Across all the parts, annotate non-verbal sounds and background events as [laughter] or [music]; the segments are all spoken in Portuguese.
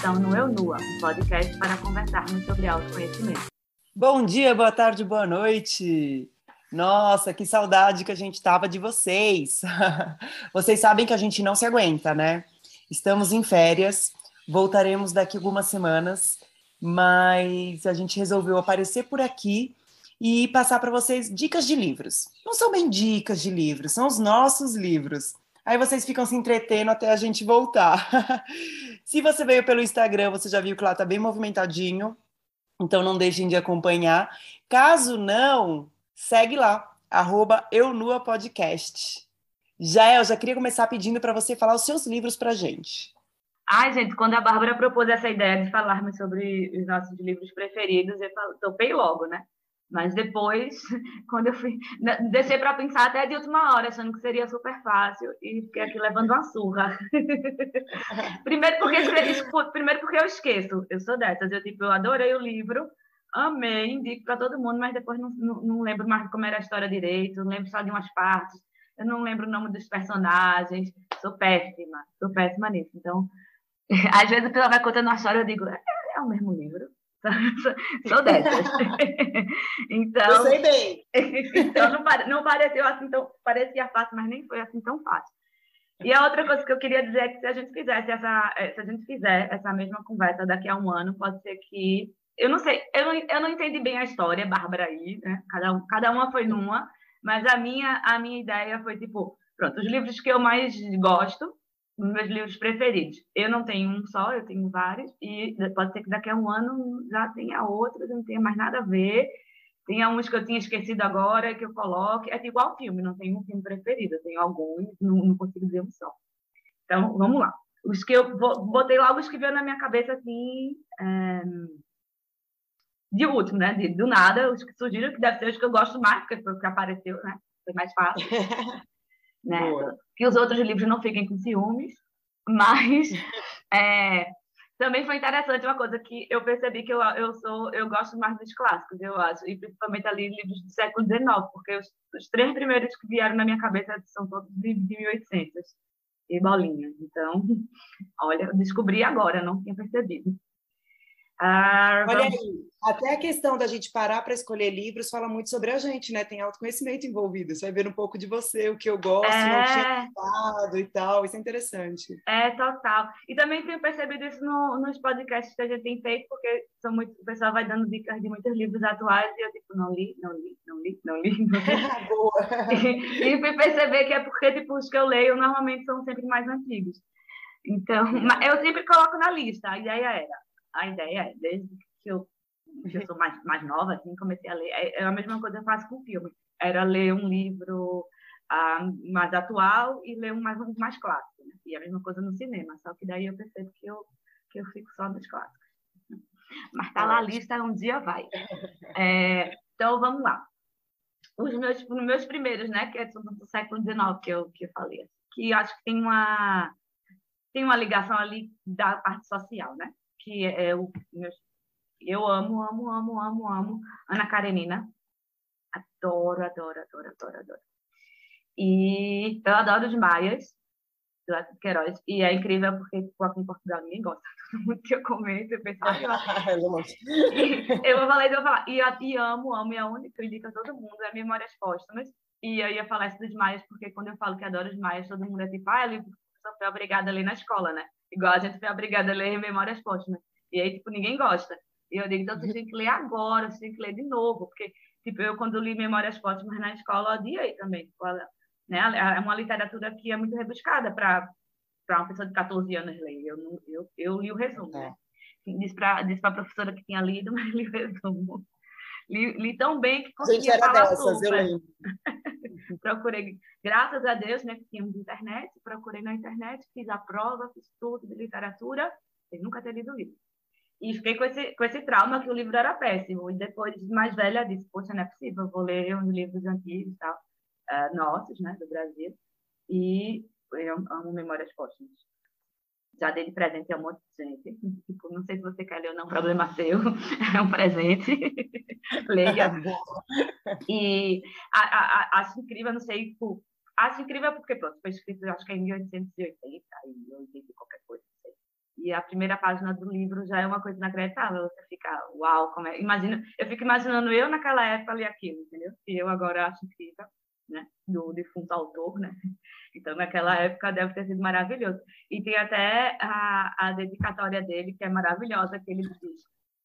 estão no Eu Nua, um podcast para conversarmos sobre autoconhecimento. Bom dia, boa tarde, boa noite. Nossa, que saudade que a gente tava de vocês. [laughs] vocês sabem que a gente não se aguenta, né? Estamos em férias, voltaremos daqui algumas semanas, mas a gente resolveu aparecer por aqui e passar para vocês dicas de livros. Não são bem dicas de livros, são os nossos livros. Aí vocês ficam se entretendo até a gente voltar. [laughs] se você veio pelo Instagram, você já viu que lá tá bem movimentadinho. Então não deixem de acompanhar. Caso não, segue lá, arroba. Já eu já queria começar pedindo para você falar os seus livros para gente. Ai, gente, quando a Bárbara propôs essa ideia de falarmos sobre os nossos livros preferidos, eu topei logo, né? Mas depois, [laughs] quando eu fui descer para pensar até de última hora, achando que seria super fácil, e fiquei aqui levando uma surra. [laughs] primeiro, porque, primeiro porque eu esqueço, eu sou dessas, eu, tipo, eu adorei o livro, amei, indico para todo mundo, mas depois não, não, não, lembro mais como era a história direito, lembro só de umas partes, eu não lembro o nome dos personagens, sou péssima, sou péssima nisso. Então, [laughs] às vezes a pessoa vai contando uma história, eu digo, é, é o mesmo livro. [laughs] Sou dessas. [laughs] então, eu sei bem. [laughs] então não, pare, não pareceu assim tão. Parecia fácil, mas nem foi assim tão fácil. E a outra coisa que eu queria dizer é que se a gente fizesse essa, eh, se a gente fizer essa mesma conversa daqui a um ano, pode ser que eu não sei, eu não, eu não entendi bem a história, Bárbara aí, né? Cada, um, cada uma foi numa, mas a minha a minha ideia foi tipo, pronto, os livros que eu mais gosto meus livros preferidos. Eu não tenho um só, eu tenho vários, e pode ser que daqui a um ano já tenha outros, não tenha mais nada a ver. Tenha uns que eu tinha esquecido agora, que eu coloque. É igual filme, não tenho um filme preferido, eu tenho alguns, não, não consigo dizer um só. Então, vamos lá. Os que eu botei logo os que veio na minha cabeça assim. É, de último, né? De, do nada, os que surgiram, que deve ser os que eu gosto mais, porque foi o que apareceu, né? Foi mais fácil. [laughs] né? Que os outros livros não fiquem com ciúmes, mas [laughs] é, também foi interessante uma coisa que eu percebi que eu, eu sou eu gosto mais dos clássicos, eu acho, e principalmente ali livros do século XIX, porque os, os três primeiros que vieram na minha cabeça são todos de, de 1800 e bolinha. Então, [laughs] olha, descobri agora, não tinha percebido. Ah, Olha aí, até a questão da gente parar para escolher livros fala muito sobre a gente, né? Tem autoconhecimento envolvido. Você vai ver um pouco de você, o que eu gosto, é... não tinha gostado e tal. Isso é interessante. É, total. E também tenho percebido isso no, nos podcasts que a gente tem feito, porque são muito, o pessoal vai dando dicas de muitos livros atuais e eu, tipo, não li, não li, não li, não li. Não li. [laughs] Boa! E, [laughs] e fui perceber que é porque, tipo, os que eu leio normalmente são sempre mais antigos. Então, eu sempre coloco na lista. A ideia era a ideia é, desde que eu, que eu sou mais, mais nova, assim, comecei a ler, é, é a mesma coisa que eu faço com filme, era ler um livro ah, mais atual e ler um mais, um mais clássico, né? e a mesma coisa no cinema, só que daí eu percebo que eu, que eu fico só nos clássicos. Mas tá lá a lista, um dia vai. É, então, vamos lá. Os meus, os meus primeiros, né, que é do, do século XIX, que eu, que eu falei, que acho que tem uma, tem uma ligação ali da parte social, né? Que é o meu, eu amo, amo, amo, amo, amo Ana Karenina. Adoro, adoro, adoro, adoro, adoro. E eu adoro os Maias, do Queiroz. E é incrível porque tipo, aqui em Portugal ninguém gosta. [laughs] Todo mundo que eu comento, eu penso, ah, [laughs] [laughs] eu vou falar, eu vou falar. E, e amo, amo, e a única que eu indico a todo mundo é Memórias Póstumas. E eu ia falar isso dos Maias, porque quando eu falo que adoro os Maias, todo mundo é tipo, ah, é que só foi obrigada a ler na escola, né? Igual a gente foi obrigada a ler Memórias Póstumas. E aí, tipo, ninguém gosta. E eu digo, então você tem que ler agora, você tem que ler de novo. Porque, tipo, eu quando li Memórias Póstumas na escola, odiei também. Tipo, ela, né? É uma literatura que é muito rebuscada para uma pessoa de 14 anos ler. Eu, eu, eu li o resumo, né? Disse para disse a professora que tinha lido, [laughs] mas li o resumo. Li, li tão bem que Gente, era falar dessas, super. eu lembro. [laughs] procurei, graças a Deus, né, tínhamos internet, procurei na internet, fiz a prova, fiz tudo de literatura, sem nunca ter lido o livro. E fiquei com esse, com esse trauma que o livro era péssimo. E depois, mais velha, disse, poxa, não é possível, vou ler uns livros antigos tal, uh, nossos, né, do Brasil. E eu amo Memórias Póstumas. Já dei de presente a um monte de gente. Tipo, não sei se você quer ler ou não, problema seu. [laughs] É um presente. [laughs] Leia. e a, a, acho incrível, não sei, tipo, acho incrível porque, pronto, foi escrito, acho que em 1880 e 80 qualquer coisa, E a primeira página do livro já é uma coisa inacreditável. Você fica, uau, como é. Imagina, eu fico imaginando eu naquela época ali aquilo, entendeu? E eu agora acho incrível, né? Do defunto autor, né? Então, naquela época deve ter sido maravilhoso. E tem até a, a dedicatória dele, que é maravilhosa, que ele diz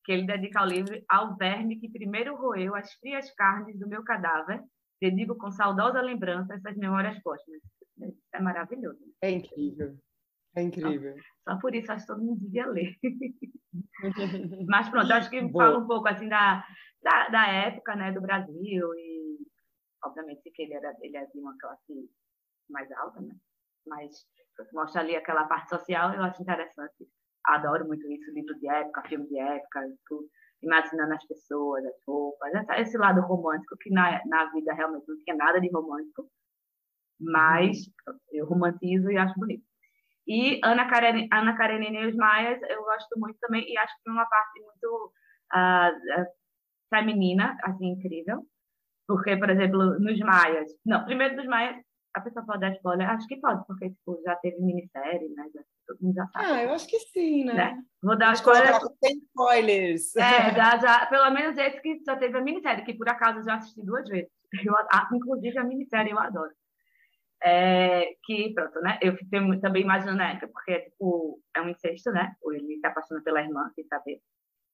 que ele dedica o livro ao verme que primeiro roeu as frias carnes do meu cadáver. Dedico com saudosa lembrança essas memórias póstumas. Isso é maravilhoso. É incrível. É incrível. Só, só, por isso acho que todo mundo devia ler. [laughs] Mas pronto, acho que Boa. fala um pouco assim da, da, da, época né, do Brasil e obviamente que ele era ele é de uma classe mais alta, né? Mas mostra ali aquela parte social, eu acho interessante. Adoro muito isso, livro de época, filme de época, tudo, imaginando as pessoas, as roupas, esse lado romântico que na, na vida realmente não tinha nada de romântico, mas eu romantizo e acho bonito. E Ana Karenina, Ana Karenina e os Maias eu gosto muito também e acho que tem uma parte muito uh, feminina, assim, incrível. Porque, por exemplo, nos Maias... Não, primeiro dos Maias, a pessoa pode dar spoiler? Acho que pode, porque tipo, já teve minissérie, né? Já, todo mundo já sabe. Ah, eu acho que sim, né? né? Vou dar spoiler. Tem spoilers. É, [laughs] já, já, pelo menos esse que já teve a minissérie, que por acaso eu já assisti duas vezes. Eu, inclusive a minissérie eu adoro. É, que, pronto, né? Eu fiquei também imaginando na época, porque tipo, é um incesto, né? Ele se apaixona pela irmã, sem saber.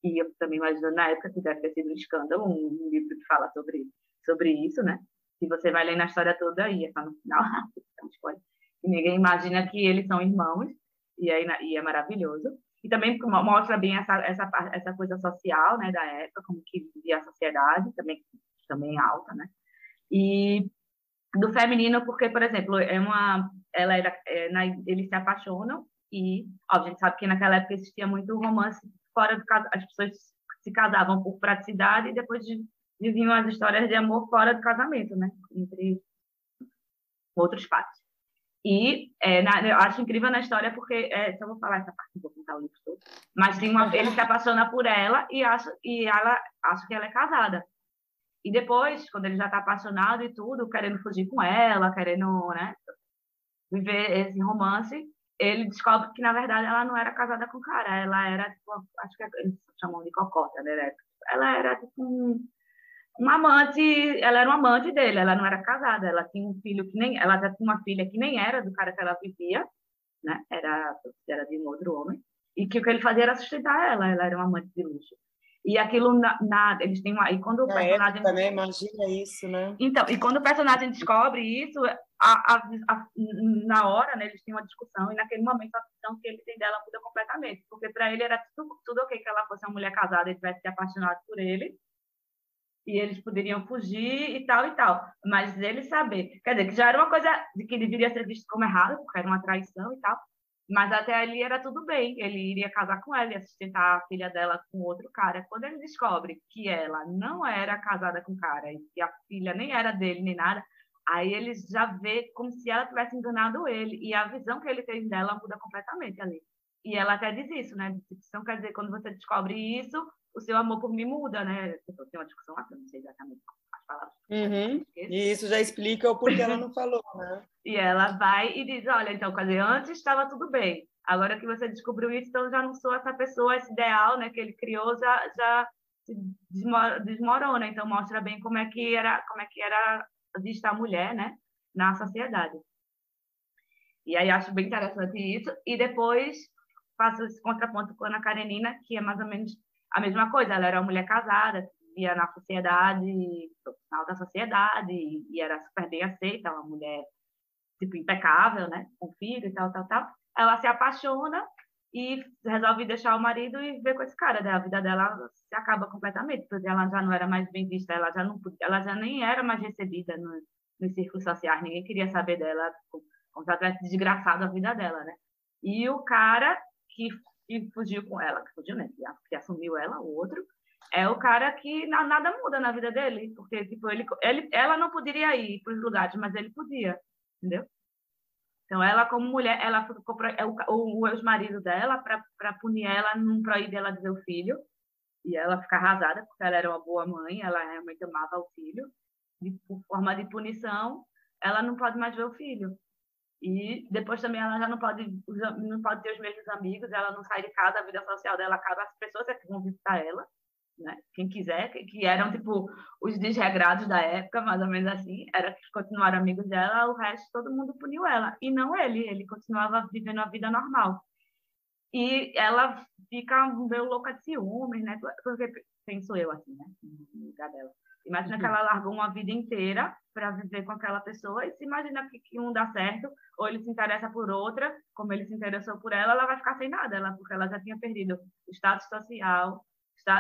E eu também imagino na época que deve ter sido um escândalo, um, um livro que fala sobre, sobre isso, né? E você vai ler na história toda e é só no final. [laughs] E ninguém imagina que eles são irmãos, e, aí, e é maravilhoso. E também mostra bem essa, essa, essa coisa social, né, da época, como que vivia a sociedade, também, também alta, né? E do feminino, porque, por exemplo, é uma, ela era, é, na, eles se apaixonam e, ó, a gente sabe que naquela época existia muito romance fora do caso, as pessoas se casavam por praticidade e depois viviam as histórias de amor fora do casamento, né, entre outros fatos. E é, na, eu acho incrível na história porque, é, só vou falar essa parte, vou contar o livro todo, mas tem uma, ele se apaixona por ela e acha, e ela acha que ela é casada. E depois, quando ele já está apaixonado e tudo, querendo fugir com ela, querendo né, viver esse romance, ele descobre que, na verdade, ela não era casada com o cara. Ela era, tipo, acho que eles chamam de cocota, né? Ela era, tipo, um, um amante, ela era um amante dele, ela não era casada. Ela tinha um filho que nem, ela já tinha uma filha que nem era do cara que ela vivia, né? Era, era de um outro homem. E que o que ele fazia era sustentar ela, ela era uma amante de luxo. E aquilo na, na, eles têm uma. E quando o na personagem. Época, né? Imagina isso, né? Então, e quando o personagem descobre isso, a, a, a, na hora, né, eles têm uma discussão, e naquele momento a visão que ele tem dela muda completamente. Porque para ele era tudo, tudo ok que ela fosse uma mulher casada e tivesse se apaixonado por ele. E eles poderiam fugir e tal e tal. Mas ele saber. Quer dizer, que já era uma coisa de que deveria ser visto como errado, porque era uma traição e tal. Mas até ali era tudo bem, ele iria casar com ela, ia sustentar a filha dela com outro cara. Quando ele descobre que ela não era casada com o cara e que a filha nem era dele nem nada, aí ele já vê como se ela tivesse enganado ele e a visão que ele tem dela muda completamente ali. E ela até diz isso, né? Então quer dizer, quando você descobre isso, o seu amor por mim muda, né? Tem uma discussão lá, eu não sei exatamente as palavras. Uhum. E isso já explica o porquê ela não [laughs] falou, né? e ela vai e diz, olha, então, quer dizer, antes estava tudo bem. Agora que você descobriu isso, então já não sou essa pessoa, esse ideal, né, que ele criou, já, já se desmorona. Então mostra bem como é que era, como é que era vista a mulher, né, na sociedade. E aí acho bem interessante isso. E depois faço esse contraponto com a Ana Karenina, que é mais ou menos a mesma coisa. Ela era uma mulher casada, via na sociedade, na alta sociedade, e era super bem aceita, uma mulher, tipo, impecável, né? Com filho e tal, tal, tal. Ela se apaixona e resolve deixar o marido e ver com esse cara. Né? A vida dela se acaba completamente, porque ela já não era mais bem vista, ela já, não, ela já nem era mais recebida no, nos círculos sociais, ninguém queria saber dela, como se tivesse desgraçado a vida dela, né? E o cara que, que fugiu com ela, que fugiu, né? Que, que assumiu ela, o outro, é o cara que nada muda na vida dele, porque tipo ele, ele ela não poderia ir para os lugares, mas ele podia, entendeu? Então ela como mulher, ela ficou é o, o ex-marido dela para punir ela, não proibir ela de ver o filho e ela fica arrasada porque ela era uma boa mãe, ela realmente amava o filho. E por forma de punição, ela não pode mais ver o filho. E depois também ela já não pode, não pode ter os mesmos amigos, ela não sai de casa, a vida social dela acaba, as pessoas é que vão visitar ela, né? Quem quiser, que eram tipo os desregrados da época, mais ou menos assim, era que continuaram amigos dela, o resto todo mundo puniu ela. E não ele, ele continuava vivendo a vida normal. E ela fica meio louca de ciúmes, né? Porque penso eu assim, né? No lugar dela Imagina uhum. que ela largou uma vida inteira para viver com aquela pessoa e se imagina que, que, um dá certo ou ele se interessa por outra, como ele se interessou por ela, ela vai ficar sem nada, ela, porque ela já tinha perdido o status social,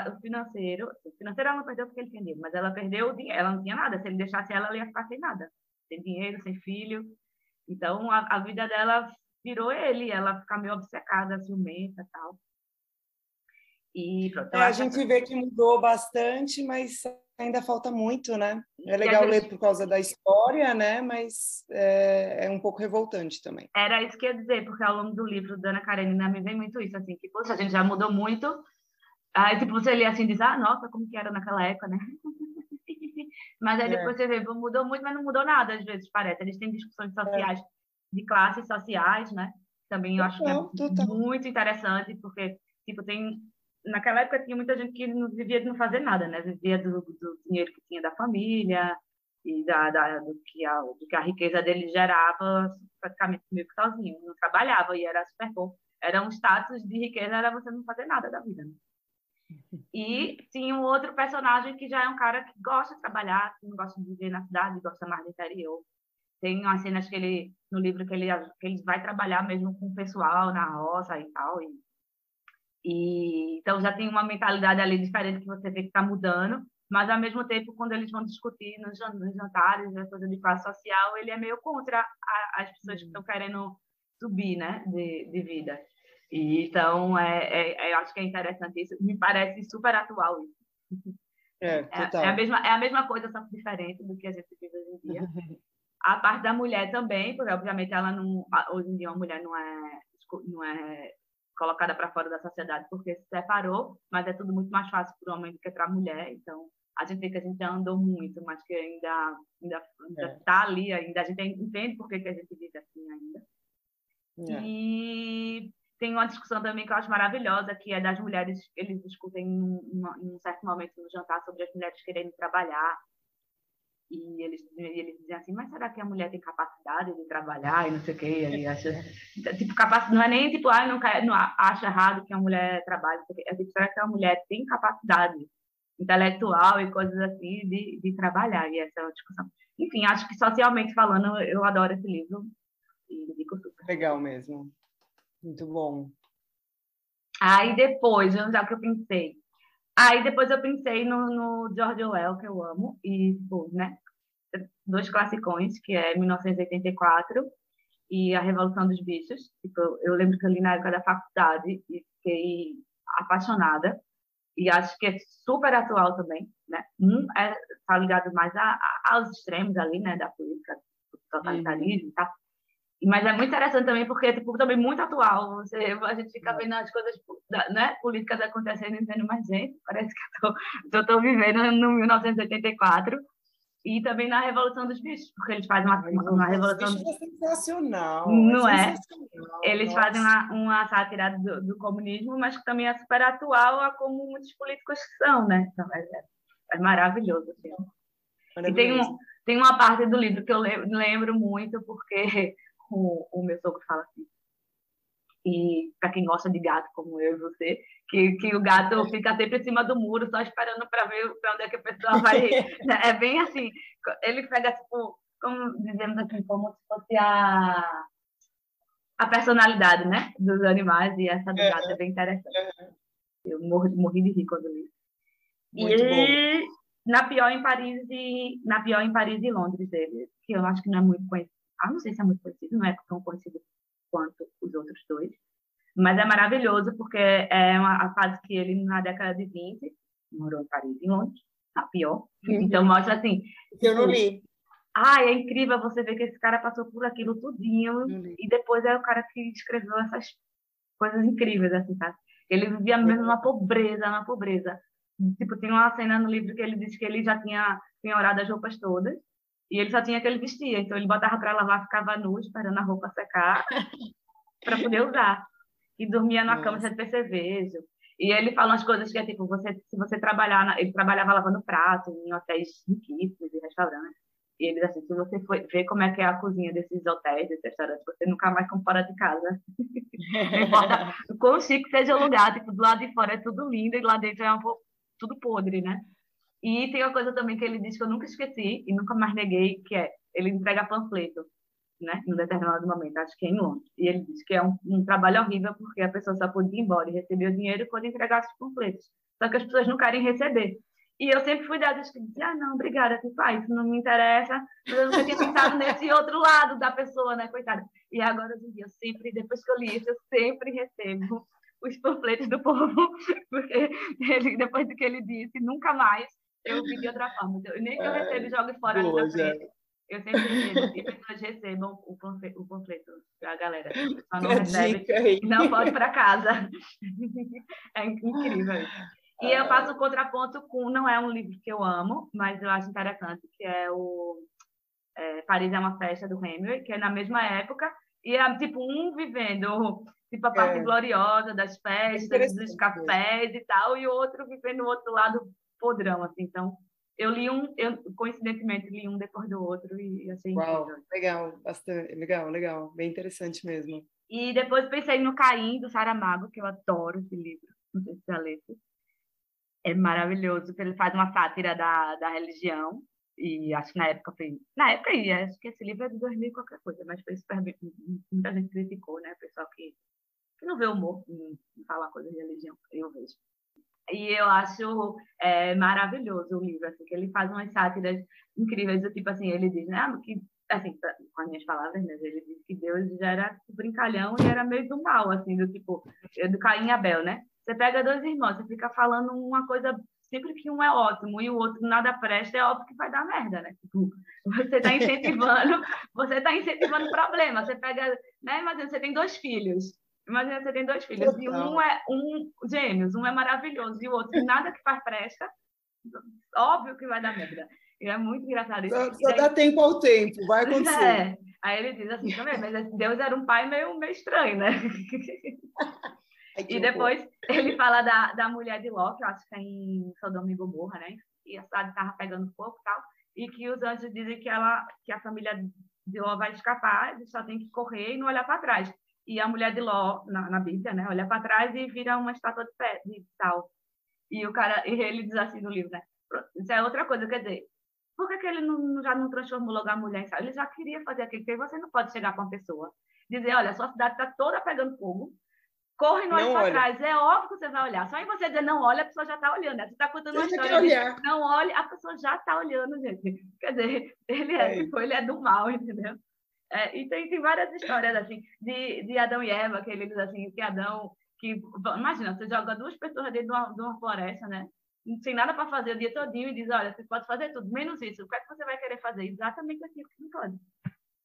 o financeiro. O financeiro ela não perdeu porque ele tinha dinheiro, mas ela perdeu o dinheiro, ela não tinha nada. Se ele deixasse ela, ela ia ficar sem nada. Sem dinheiro, sem filho. Então, a, a vida dela virou ele, ela fica meio obcecada, ciumenta e tal. E pronto. É, a gente vê que mudou bastante, mas ainda falta muito, né? É legal gente... ler por causa da história, né? Mas é, é, um pouco revoltante também. Era isso que eu ia dizer, porque ao longo do livro da Ana Karenina me vem muito isso, assim, que, poxa, a gente já mudou muito. Aí, tipo, você lê assim e diz, ah, nossa, como que era naquela época, né? [laughs] mas aí é. depois você vê, mudou muito, mas não mudou nada, às vezes, parece. Eles têm discussões é. sociais, é. de classes sociais, né? Também eu acho que é muito interessante, porque, tipo, tem naquela época tinha muita gente que não vivia de não fazer nada, né? Vivia do, do dinheiro que tinha da família e da, da, do, que a, do que a riqueza dele gerava praticamente meio que sozinho. Não trabalhava e era super bom. Era um status de riqueza, era você não fazer nada da vida. Né? [laughs] E tinha um outro personagem que já é um cara que gosta de trabalhar, que não gosta de viver na cidade, gosta mais do interior. Tem umas cenas que ele, no livro, que ele, que ele vai trabalhar mesmo com o pessoal na roça e tal, e e, então já tem uma mentalidade ali diferente que você vê que está mudando, mas ao mesmo tempo, quando eles vão discutir nos, jantares, na coisa de classe social, ele é meio contra a, as pessoas que estão querendo subir né, de, de vida. E, então, é, é, eu acho que é interessante isso, me parece super atual isso. É, total. É, é, a mesma, é a mesma coisa, só que diferente do que a gente vive hoje em dia. [laughs] a parte da mulher também, porque obviamente ela não, hoje em dia uma mulher não é, não é colocada para fora da sociedade porque se separou, mas é tudo muito mais fácil para o homem do que para a mulher. Então, a gente vê que a gente já andou muito, mas que ainda ainda está é. Tá ali ainda. A gente entende por que, que a gente vive assim ainda. É. E tem uma discussão também que eu acho maravilhosa, que é das mulheres, eles discutem em um certo momento no jantar sobre as mulheres querendo trabalhar e eles, eles dizem assim, mas será que a mulher tem capacidade de trabalhar e não sei o quê? Ele acha, tipo, capacidade, não é nem tipo, ah, não, não acha errado que a mulher trabalhe, é tipo, será que a mulher tem capacidade intelectual e coisas assim de, de trabalhar? E essa é uma discussão. Enfim, acho que socialmente falando, eu adoro esse livro e digo super. Legal mesmo. Muito bom. Aí depois, já que eu pensei, Aí depois eu pensei no, no George Orwell, que eu amo, e, tipo, né, dois classicões, que é 1984 e A Revolução dos Bichos. Tipo, eu lembro que eu li na época da faculdade e fiquei apaixonada. E acho que é super atual também, né? Um é, tá ligado mais a, a, aos extremos ali, né, da política, do totalitarismo e tal. Mas é muito interessante também porque tipo também muito atual. Você, a gente fica vendo as coisas né, políticas acontecendo e vendo mais gente. Parece que eu estou vivendo no 1984 e também na Revolução dos Bichos, porque eles fazem uma, uma, uma revolução. Dos... É sensacional. Não é? Sensacional, eles nossa. fazem uma, uma sátira do, do, comunismo, mas que também é super atual a como muitos políticos são, né? Então, é, é maravilhoso. Assim. Maravilhoso. E tem, um, tem uma parte do livro que eu lembro muito, porque o, o meu sogro fala assim. E para quem gosta de gato, como eu e você, que, que o gato fica sempre em cima do muro, só esperando para ver para onde é que a pessoa vai. [laughs] Né? é bem assim. Ele pega, tipo, como dizemos assim, como se fosse a, a personalidade né, dos animais, e essa do gato é bem interessante. Eu morri, morri de rir quando li. E bom. na pior em Paris e na pior em Paris e Londres dele, que eu acho que não é muito conhecido ah, não sei se é muito conhecido, não é tão conhecido quanto os outros dois, mas é maravilhoso porque é uma, a fase que ele, na década de 20, morou em Paris e Londres, a pior. Uhum. Então, mostra assim... Eu não li. Ah, é incrível você ver que esse cara passou por aquilo tudinho e depois é o cara que escreveu essas coisas incríveis, assim, sabe? Ele vivia mesmo uma pobreza, uma pobreza. Tipo, tem uma cena no livro que ele diz que ele já tinha penhorado as roupas todas E ele só tinha aquele vestia, então ele botava para lavar, ficava nu, esperando a roupa secar [laughs] para poder usar. E dormia na cama de cerveja. E ele fala umas coisas que é tipo, você, se você trabalhar, na, ele trabalhava lavando prato em hotéis riquíssimos e restaurantes. E ele diz assim, se você for ver como é que é a cozinha desses hotéis, desses restaurantes, você nunca mais come fora de casa. [laughs] Não importa [laughs] o quão chique seja o lugar, tipo, do lado de fora é tudo lindo e lá dentro é um pouco, tudo podre, né? E tem uma coisa também que ele diz que eu nunca esqueci e nunca mais neguei, que é, ele entrega panfleto né, em determinado momento, acho que é em Londres. E ele disse que é um, um, trabalho horrível porque a pessoa só podia ir embora e receber o dinheiro quando entregasse os panfletos. Só que as pessoas não querem receber. E eu sempre fui das que dizia, ah, não, obrigada, tipo, ah, isso não me interessa, mas eu nunca tinha pensado nesse outro lado da pessoa, né, coitada. E agora, hoje em dia, eu sempre, depois que eu li isso, eu sempre recebo os panfletos do povo, [laughs] porque ele, depois do que ele disse, nunca mais eu vi de outra forma. Eu, nem que eu recebo e jogue fora Boa, na frente. Eu sempre recebo, e pessoas recebam o panfleto, o panfleto a galera. Só não recebe, não pode para casa. [laughs] É incrível E eu faço o contraponto com, não é um livro que eu amo, mas eu acho interessante, que é o é, Paris é uma festa do Hemingway, que é na mesma época, e é tipo um vivendo tipo a parte é. gloriosa das festas, dos cafés e tal, e o outro vivendo o outro lado podrão, assim. Então, eu li um, eu coincidentemente li um depois do outro e achei Uau, incrível. legal, bastante, legal, legal, bem interessante mesmo. E depois pensei no Caim do Saramago, que eu adoro esse livro, não sei se já. É maravilhoso, porque ele faz uma sátira da, da religião e acho que na época foi, na época aí, acho que esse livro é de 2000 qualquer coisa, mas foi super bem, muita gente criticou, né, o pessoal que, que não vê humor em, em falar coisa de religião, eu vejo. E eu acho é, maravilhoso o livro, assim, que ele faz umas sátiras incríveis, do tipo assim, ele diz, né, ah, que, assim, com as minhas palavras, né, ele diz que Deus já era brincalhão e era meio do mal, assim, do tipo, do Caim e Abel, né? Você pega dois irmãos, você fica falando uma coisa, sempre que um é ótimo e o outro nada presta, é óbvio que vai dar merda, né? Tipo, você está incentivando, [laughs] você está incentivando problema. Você pega, né? Imagina, você tem dois filhos. Imagina, você tem dois filhos, e um é um gêmeos, um é maravilhoso, e o outro nada que faz presta, óbvio que vai dar merda. E é muito engraçado isso. Só, só dá tempo ao tempo, vai [laughs] acontecer. É. Aí ele diz assim, também, mas Deus era um pai meio, meio estranho, né? [laughs] Ai, e depois ele fala da, da mulher de Ló, que eu acho que é em Sodoma e Gomorra, né? E a cidade estava pegando fogo e tal, e que os anjos dizem que, ela, que a família de Ló vai escapar, eles só tem que correr e não olhar para trás e a mulher de Ló, na, na Bíblia, né, olha para trás e vira uma estátua de, pé, de sal. E o cara, e [laughs] ele diz assim no livro, né? Isso é outra coisa, quer dizer, por que, que ele não, já não transformou logo a mulher em sal? Ele já queria fazer aquilo, porque você não pode chegar para uma pessoa dizer, olha, sua cidade está toda pegando fogo, corre no olho para trás. É óbvio que você vai olhar. Só em você dizer não olha, a pessoa já está olhando. Né? Você está contando uma história não olhe, a pessoa já está olhando, gente. Quer dizer, [laughs] ele é, é. Tipo, ele é do mal, entendeu? É, e tem, tem várias histórias assim de, de Adão e Eva, que ele diz assim, que Adão, que imagina, você joga duas pessoas dentro de uma, de uma floresta, né? Sem nada para fazer o dia todinho e diz, olha, você pode fazer tudo, menos isso. O que é que você vai querer fazer? Exatamente aquilo que não pode.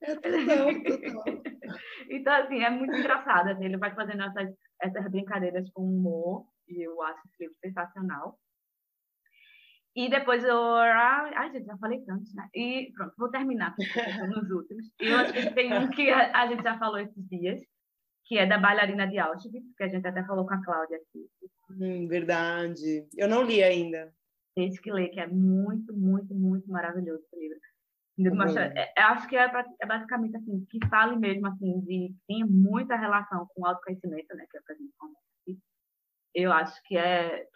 É [laughs] então, assim, é muito engraçado. Assim, ele vai fazendo essas, essas brincadeiras com humor, e eu acho esse livro sensacional. E depois eu. Ai, gente, já falei tanto, né? E pronto, vou terminar nos últimos. E eu acho que tem um que a, a, gente já falou esses dias, que é da bailarina de Auschwitz, que a gente até falou com a Cláudia aqui. Hum, verdade. Eu não li ainda. Esse que lê, que é muito, muito, muito maravilhoso esse livro. Mostra, é, acho que é, é, basicamente assim, que fale mesmo assim, de tem muita relação com o autoconhecimento, né? Que é o que a gente conversa aqui. Eu acho que é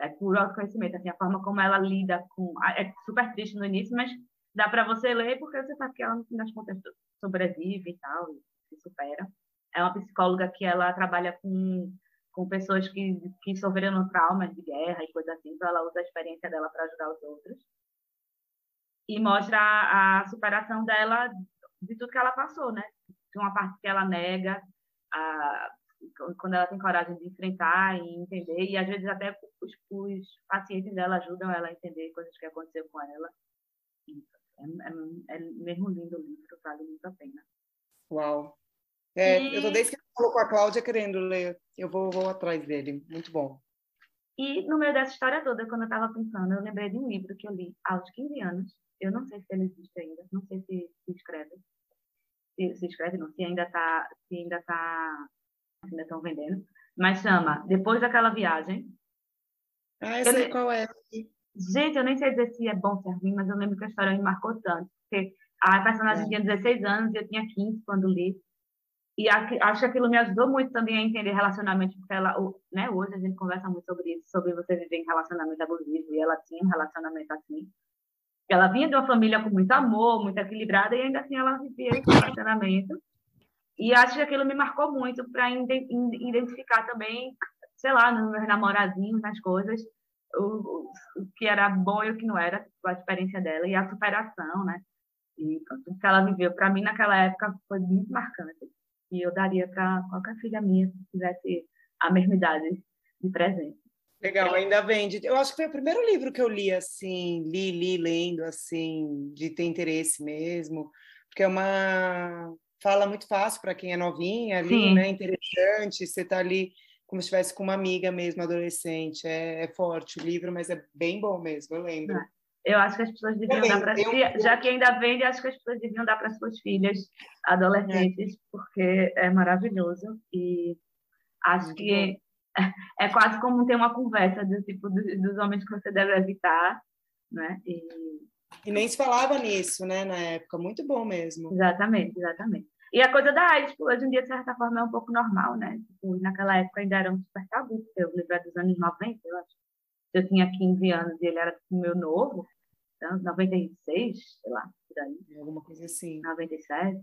é puro autoconhecimento, assim, a forma como ela lida com... É super triste no início, mas dá para você ler porque você sabe que ela, no fim das contas, sobrevive e tal, e se supera. É uma psicóloga que ela trabalha com, com pessoas que, que sofreram traumas de guerra e coisa assim, então ela usa a experiência dela para ajudar os outros. E mostra a, a superação dela de tudo que ela passou, né? De uma parte que ela nega, a, quando ela tem coragem de enfrentar e entender, e às vezes até os, os pacientes dela ajudam ela a entender coisas que aconteceu com ela. É, é, é mesmo lindo o livro, vale muito a pena. Uau! É, e... Eu tô desde que falou com a Cláudia querendo ler, eu vou, vou atrás dele, muito bom. E no meio dessa história toda, quando eu estava pensando, eu lembrei de um livro que eu li aos 15 anos. Eu não sei se ele existe ainda, não sei se se escreve. Se, se escreve não, se ainda está, se ainda tá, ainda estão vendendo. Mas chama Depois daquela viagem. Ah, eu sei qual é. Gente, eu nem sei dizer se é bom ser ruim, mas eu lembro que a história me marcou tanto. Porque a personagem é. tinha 16 anos e eu tinha 15 quando li. E acho que aquilo me ajudou muito também a entender relacionamento, porque ela, né, hoje a gente conversa muito sobre isso, sobre você viver em relacionamento abusivo, e ela tinha um relacionamento assim. Ela vinha de uma família com muito amor, muito equilibrada, e ainda assim ela vivia esse relacionamento. E acho que aquilo me marcou muito para identificar também, sei lá, nos meus namoradinhos, nas coisas, o, o, que era bom e o que não era, a experiência dela e a superação, né? E tudo que ela viveu, para mim, naquela época, foi muito marcante que eu daria para qualquer filha minha que tivesse a mesma idade de presente. Legal, ainda vende. Eu acho que foi o primeiro livro que eu li assim, li, li, lendo assim, de ter interesse mesmo, porque é uma fala muito fácil para quem é novinha ali, Sim. né? Interessante, você tá ali como se estivesse com uma amiga mesmo, adolescente. É, é, forte o livro, mas é bem bom mesmo, eu lembro. É. Eu acho que as pessoas deviam dar para um... já que ainda vende, acho que as pessoas deviam dar para suas filhas adolescentes, é. porque é maravilhoso e acho Muito que é, [laughs] é, quase como ter uma conversa do tipo dos, dos homens que você deve evitar, né? E... e nem se falava nisso, né, na época. Muito bom mesmo. Exatamente, exatamente. E a coisa da AIDS, tipo, hoje em dia, de certa forma, é um pouco normal, né? Tipo, naquela época ainda era um super tabu, eu lembro dos anos 90, eu acho. Eu tinha 15 anos e ele era tipo, meu novo, 96, sei lá, por aí. Alguma coisa assim. 97,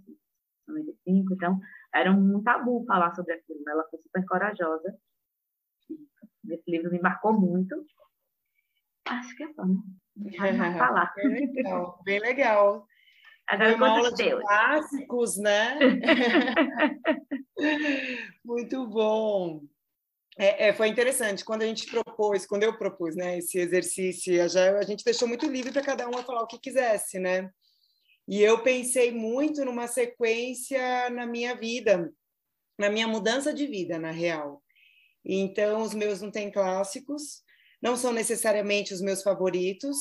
95. Então, era um tabu falar sobre aquilo. Né? Ela foi super corajosa. Esse livro me marcou muito. Acho que é só, né? [laughs] falar. Bem legal, bem legal. Agora, uma aula de clássicos, né? [laughs] muito bom. É, é, foi interessante. Quando a gente propôs, quando eu propus né, esse exercício, a, a gente deixou muito livre para cada um falar o que quisesse, né? E eu pensei muito numa sequência na minha vida, na minha mudança de vida, na real. Então, os meus não têm clássicos, não são necessariamente os meus favoritos.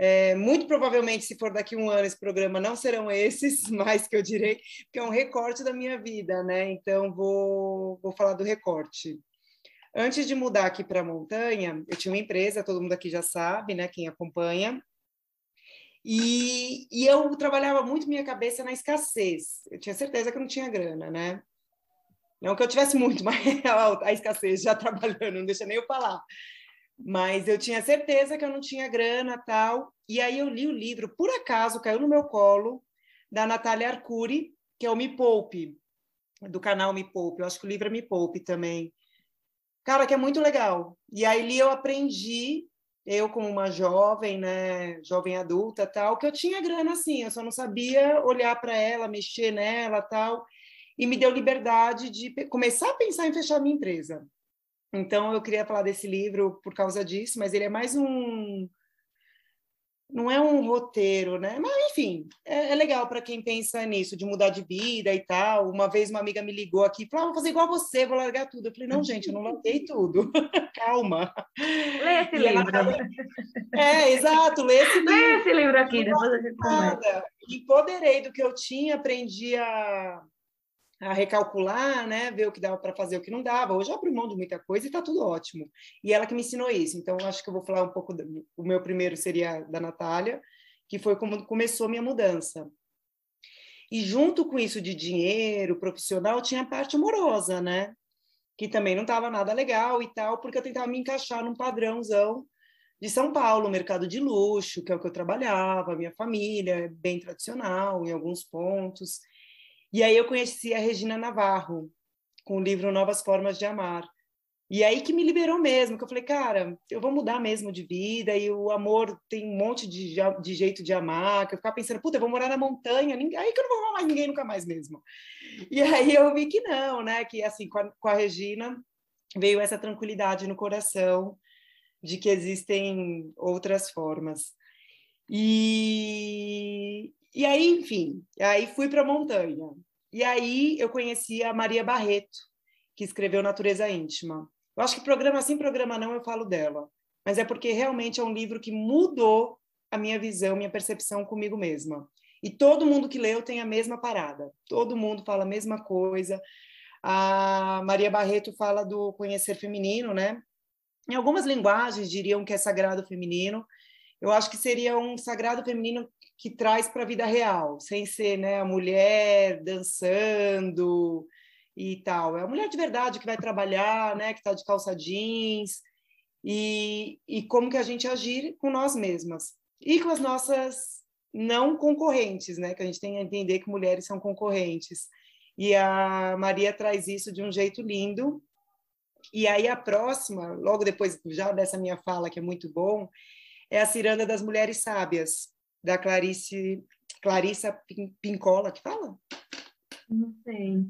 É, muito provavelmente, se for daqui a um ano esse programa, não serão esses, [laughs] mas que eu direi, porque é um recorte da minha vida, né? Então, vou, vou falar do recorte. Antes de mudar aqui para a montanha, eu tinha uma empresa, todo mundo aqui já sabe, né? Quem acompanha. E, e eu trabalhava muito minha cabeça na escassez. Eu tinha certeza que eu não tinha grana, né? Não que eu tivesse muito, [laughs] mas a escassez já trabalhando, não deixa nem eu falar. Mas eu tinha certeza que eu não tinha grana tal. E aí eu li o livro, por acaso, caiu no meu colo, da Natália Arcuri, que é o Me Poupe, do canal Me Poupe. Eu acho que o livro é Me Poupe também. Cara, que é muito legal. E aí ali eu aprendi, eu como uma jovem, né, jovem adulta, tal, que eu tinha grana assim, eu só não sabia olhar para ela, mexer nela, tal, e me deu liberdade de começar a pensar em fechar minha empresa. Então eu queria falar desse livro por causa disso, mas ele é mais um não é um roteiro, né? Mas, enfim, é, é legal para quem pensa nisso, de mudar de vida e tal. Uma vez uma amiga me ligou aqui e falou: ah, vou fazer igual a você, vou largar tudo. Eu falei: não, gente, eu não larguei tudo. [laughs] Calma. Lê esse livro. É, exato, lê esse livro. Lê esse livro aqui, depois a gente. Empoderei do que eu tinha, aprendi a a recalcular, né, ver o que dava para fazer, o que não dava. Hoje eu abro mão de muita coisa e está tudo ótimo. E ela que me ensinou isso. Então, acho que eu vou falar um pouco. Do, o meu primeiro seria da Natália, que foi como começou a minha mudança. E junto com isso de dinheiro, profissional, tinha a parte amorosa, né? Que também não estava nada legal e tal, porque eu tentava me encaixar num padrãozão de São Paulo, mercado de luxo, que é o que eu trabalhava, minha família, bem tradicional em alguns pontos. E aí eu conheci a Regina Navarro, com o livro Novas Formas de Amar. E aí que me liberou mesmo, que eu falei, cara, eu vou mudar mesmo de vida, e o amor tem um monte de, de jeito de amar, que eu ficava pensando, puta, eu vou morar na montanha, aí que eu não vou amar mais ninguém nunca mais mesmo. E aí eu vi que não, né, que assim, com a, com a Regina veio essa tranquilidade no coração de que existem outras formas. E, e aí, enfim, aí fui para a montanha. E aí eu conheci a Maria Barreto, que escreveu Natureza Íntima. Eu acho que programa sim, programa não, eu falo dela. Mas é porque realmente é um livro que mudou a minha visão, minha percepção comigo mesma. E todo mundo que leu tem a mesma parada. Todo mundo fala a mesma coisa. A Maria Barreto fala do conhecer feminino, né? Em algumas linguagens diriam que é sagrado feminino. Eu acho que seria um sagrado feminino que traz para a vida real, sem ser né, a mulher dançando, e tal. É a mulher de verdade que vai trabalhar, né, que está de calça jeans, e, e como que a gente agir com nós mesmas. E com as nossas não concorrentes, né, que a gente tem que entender que mulheres são concorrentes. E a Maria traz isso de um jeito lindo. E aí a próxima, logo depois já dessa minha fala, que é muito bom, é a Ciranda das Mulheres Sábias, da Clarice, Clarissa Pincola, que fala? Não sei.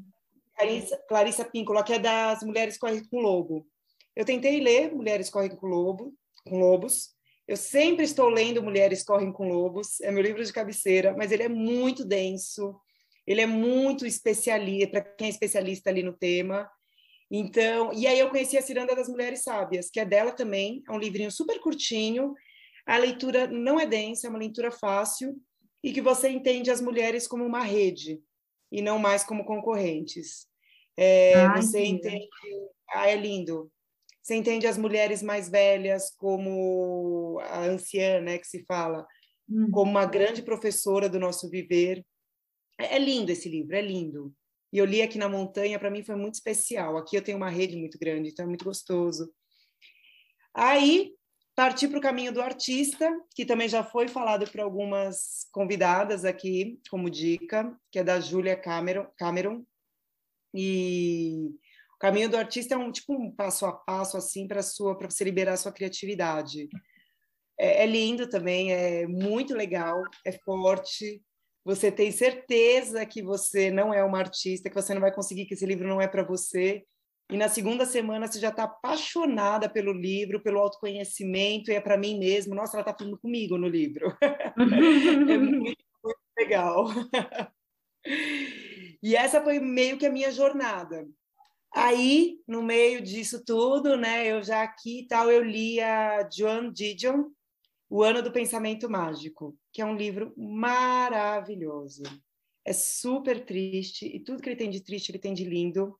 Clarissa, Clarissa Píncola, que é das Mulheres Correm com Lobo. Eu tentei ler Mulheres Correm com, Lobo, com Lobos. Eu sempre estou lendo Mulheres Correm com Lobos. É meu livro de cabeceira, mas ele é muito denso. Ele é muito especialista, para quem é especialista ali no tema. Então, e aí eu conheci a Ciranda das Mulheres Sábias, que é dela também. É um livrinho super curtinho. A leitura não é densa, é uma leitura fácil e que você entende as mulheres como uma rede e não mais como concorrentes. É, Ai, você entende. Ah, é lindo. Você entende as mulheres mais velhas como a anciã, né, que se fala, hum. como uma grande professora do nosso viver. É, é lindo esse livro, é lindo. E eu li aqui na montanha, para mim foi muito especial. Aqui eu tenho uma rede muito grande, então é muito gostoso. Aí parti para o caminho do artista, que também já foi falado por algumas convidadas aqui, como dica, que é da Julia Cameron, Cameron. E o caminho do artista é um tipo um passo a passo assim para sua para você liberar a sua criatividade. É, é lindo também, é muito legal, é forte. Você tem certeza que você não é uma artista, que você não vai conseguir, que esse livro não é para você, e na segunda semana você já está apaixonada pelo livro, pelo autoconhecimento, e é para mim mesmo. Nossa, ela está falando comigo no livro. [laughs] é muito, muito legal. [laughs] e essa foi meio que a minha jornada. Aí, no meio disso tudo, né, eu já aqui e tal, eu li a Joan Didion, O Ano do Pensamento Mágico, que é um livro maravilhoso. É super triste, e tudo que ele tem de triste, ele tem de lindo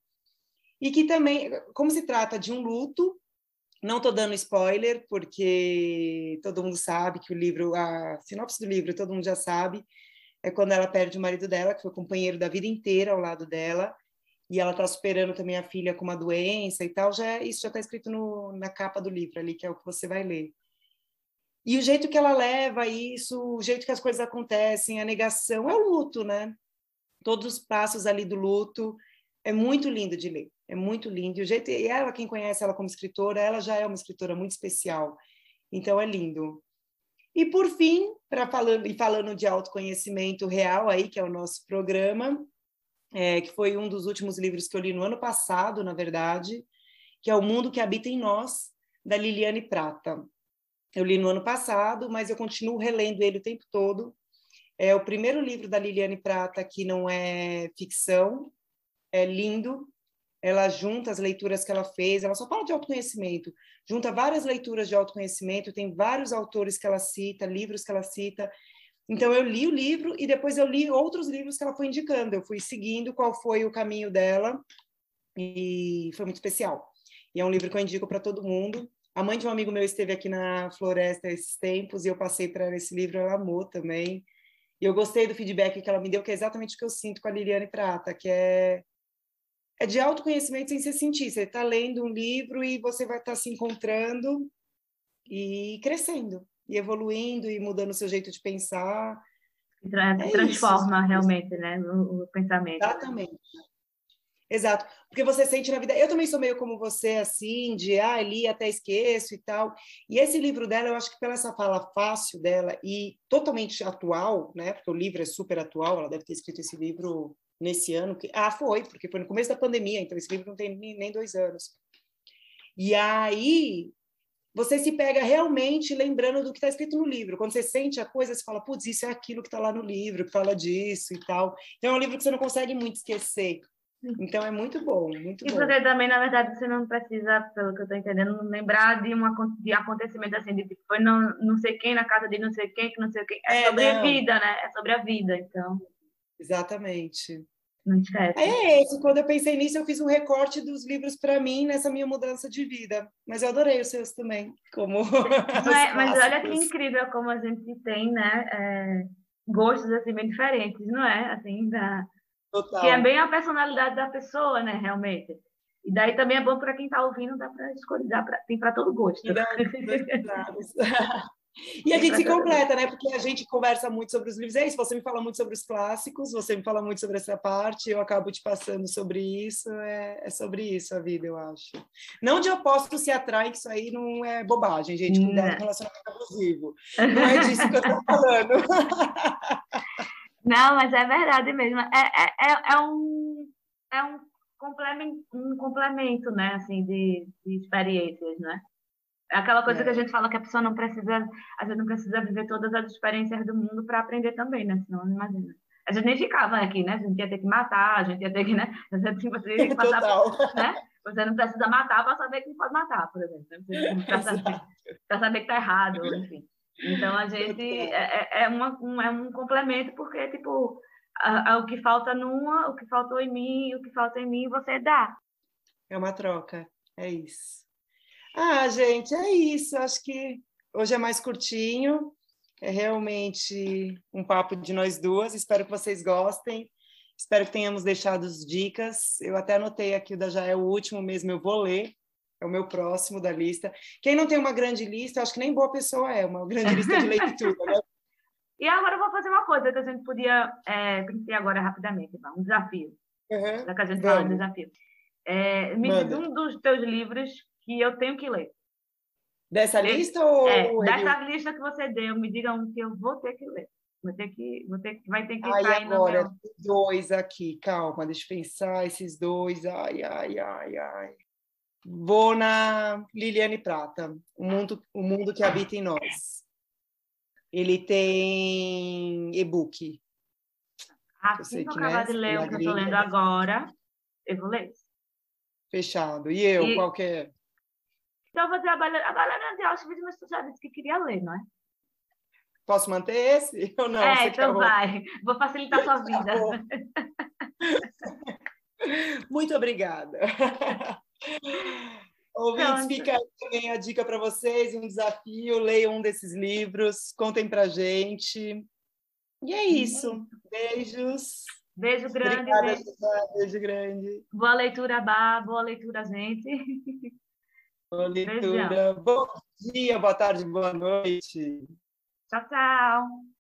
e que também, como se trata de um luto, não estou dando spoiler, porque todo mundo sabe que o livro, a sinopse do livro, todo mundo já sabe, é quando ela perde o marido dela, que foi companheiro da vida inteira ao lado dela, e ela está superando também a filha com uma doença e tal, já isso já está escrito no, na capa do livro ali, que é o que você vai ler. E o jeito que ela leva isso, o jeito que as coisas acontecem, a negação, é o luto, né? Todos os passos ali do luto, é muito lindo de ler. É muito lindo. E o jeito e ela, quem conhece ela como escritora, ela já é uma escritora muito especial. Então é lindo. E por fim, para falando e falando de autoconhecimento real aí, que é o nosso programa, é, que foi um dos últimos livros que eu li no ano passado, na verdade, que é O Mundo que Habita em Nós, da Liliane Prata. Eu li no ano passado, mas eu continuo relendo ele o tempo todo. É o primeiro livro da Liliane Prata que não é ficção, é lindo, ela junta as leituras que ela fez, ela só fala de autoconhecimento, junta várias leituras de autoconhecimento, tem vários autores que ela cita, livros que ela cita. Então eu li o livro e depois eu li outros livros que ela foi indicando, eu fui seguindo qual foi o caminho dela e foi muito especial. E é um livro que eu indico para todo mundo. A mãe de um amigo meu esteve aqui na floresta esses tempos e eu passei para ela esse livro, ela amou também. E eu gostei do feedback que ela me deu, que é exatamente o que eu sinto com a Liliane Prata, que é é de autoconhecimento sem se sentir. Você está lendo um livro e você vai estar tá se encontrando e crescendo, e evoluindo, e mudando o seu jeito de pensar. é transforma isso. realmente né, o, o pensamento. Exatamente. Exato, porque você sente na vida. Eu também sou meio como você, assim, de ah, li até esqueço e tal. E esse livro dela, eu acho que pela essa fala fácil dela e totalmente atual, né? Porque o livro é super atual, ela deve ter escrito esse livro nesse ano. Que, ah, foi, porque foi no começo da pandemia, então esse livro não tem nem dois anos. E aí você se pega realmente lembrando do que está escrito no livro. Quando você sente a coisa, você fala, putz, isso é aquilo que está lá no livro, que fala disso e tal. Então é um livro que você não consegue muito esquecer. Então é muito bom, muito e bom. você também, na verdade, você não precisa, pelo que eu estou entendendo, lembrar de, de acontecimento assim, de tipo, foi não, não sei quem na casa de não sei quem, que não sei quem. É, é sobre não. a vida, né? É sobre a vida, então. Exatamente. Não esquece. É isso. Quando eu pensei nisso, eu fiz um recorte dos livros para mim nessa minha mudança de vida. Mas eu adorei os seus também. Como [laughs] é, mas olha que incrível como a gente tem, né? É, gostos assim bem diferentes, não é? Assim, da Total. Que é bem a personalidade da pessoa, né, realmente. E daí também é bom para quem está ouvindo, dá para escolher, dá pra, tem para todo gosto. [laughs] E a gente se completa, né? Porque a gente conversa muito sobre os livros. É isso, você me fala muito sobre os clássicos, você me fala muito sobre essa parte, eu acabo te passando sobre isso. É, é sobre isso a vida, eu acho. Não de opostos se atraem, que isso aí não é bobagem, gente. Cuidado com relacionamento abusivo. Não é disso que eu estou falando. [laughs] Não, mas é verdade mesmo. É, é, é, é um, é um, complemento, um complemento, né, assim, de, de experiências, né? É aquela coisa é. que a gente fala que a pessoa não precisa, a gente não precisa viver todas as experiências do mundo para aprender também, né? Senão, não imagina. A gente nem ficava aqui, né? A gente ia ter que matar, a gente ia ter que, né? Gente tinha que [laughs] passar por, né? Você não precisa matar para saber que pode matar, por exemplo. Né? Para [laughs] saber, saber que está errado, enfim. Então a gente é, é, é, uma, um, é um complemento porque tipo a, a, o que falta numa, o que faltou em mim, o que falta em mim você dá. É uma troca, é isso. Ah, gente, é isso. Acho que hoje é mais curtinho. É realmente um papo de nós duas. Espero que vocês gostem. Espero que tenhamos deixado as dicas. Eu até anotei aqui, o da já é o último mesmo, eu vou ler é o meu próximo da lista. Quem não tem uma grande lista, acho que nem boa pessoa é, uma grande lista de leitura, né? [laughs] E agora eu vou fazer uma coisa que a gente podia é, pensar agora rapidamente, um desafio. Uhum. Já que a gente Vamos. fala de desafio. É, me diz um dos teus livros que eu tenho que ler. Dessa lista ou... É, dessa lista que você deu, me diga um que eu vou ter que ler. Vou ter que, vou ter, vai ter que ai, agora, meu... dois aqui, calma, deixa eu pensar, esses dois, ai, ai, ai, ai. Vou na Liliane Prata, o mundo, o mundo que habita em nós. Ele tem e-book. Assim que eu acabar de ler o que eu estou lendo agora, eu vou ler. Fechado. E eu, e... qual que é? Então, dizer a Bailarina, a Bailarina de Auschwitz, mas tu já disse que queria ler, não é? Posso manter esse [laughs] ou não? É, então vai. Vou facilitar a sua [laughs] vida. [laughs] Muito obrigada. Ouvintes, fica aí também a dica para vocês, um desafio, leiam um desses livros, contem para gente. E é isso. Beijos. Beijo grande. Obrigada, beijo. beijo grande. Boa leitura, Bá. Boa leitura, gente. Beijão. Bom dia, boa tarde, boa noite. Tchau, tchau.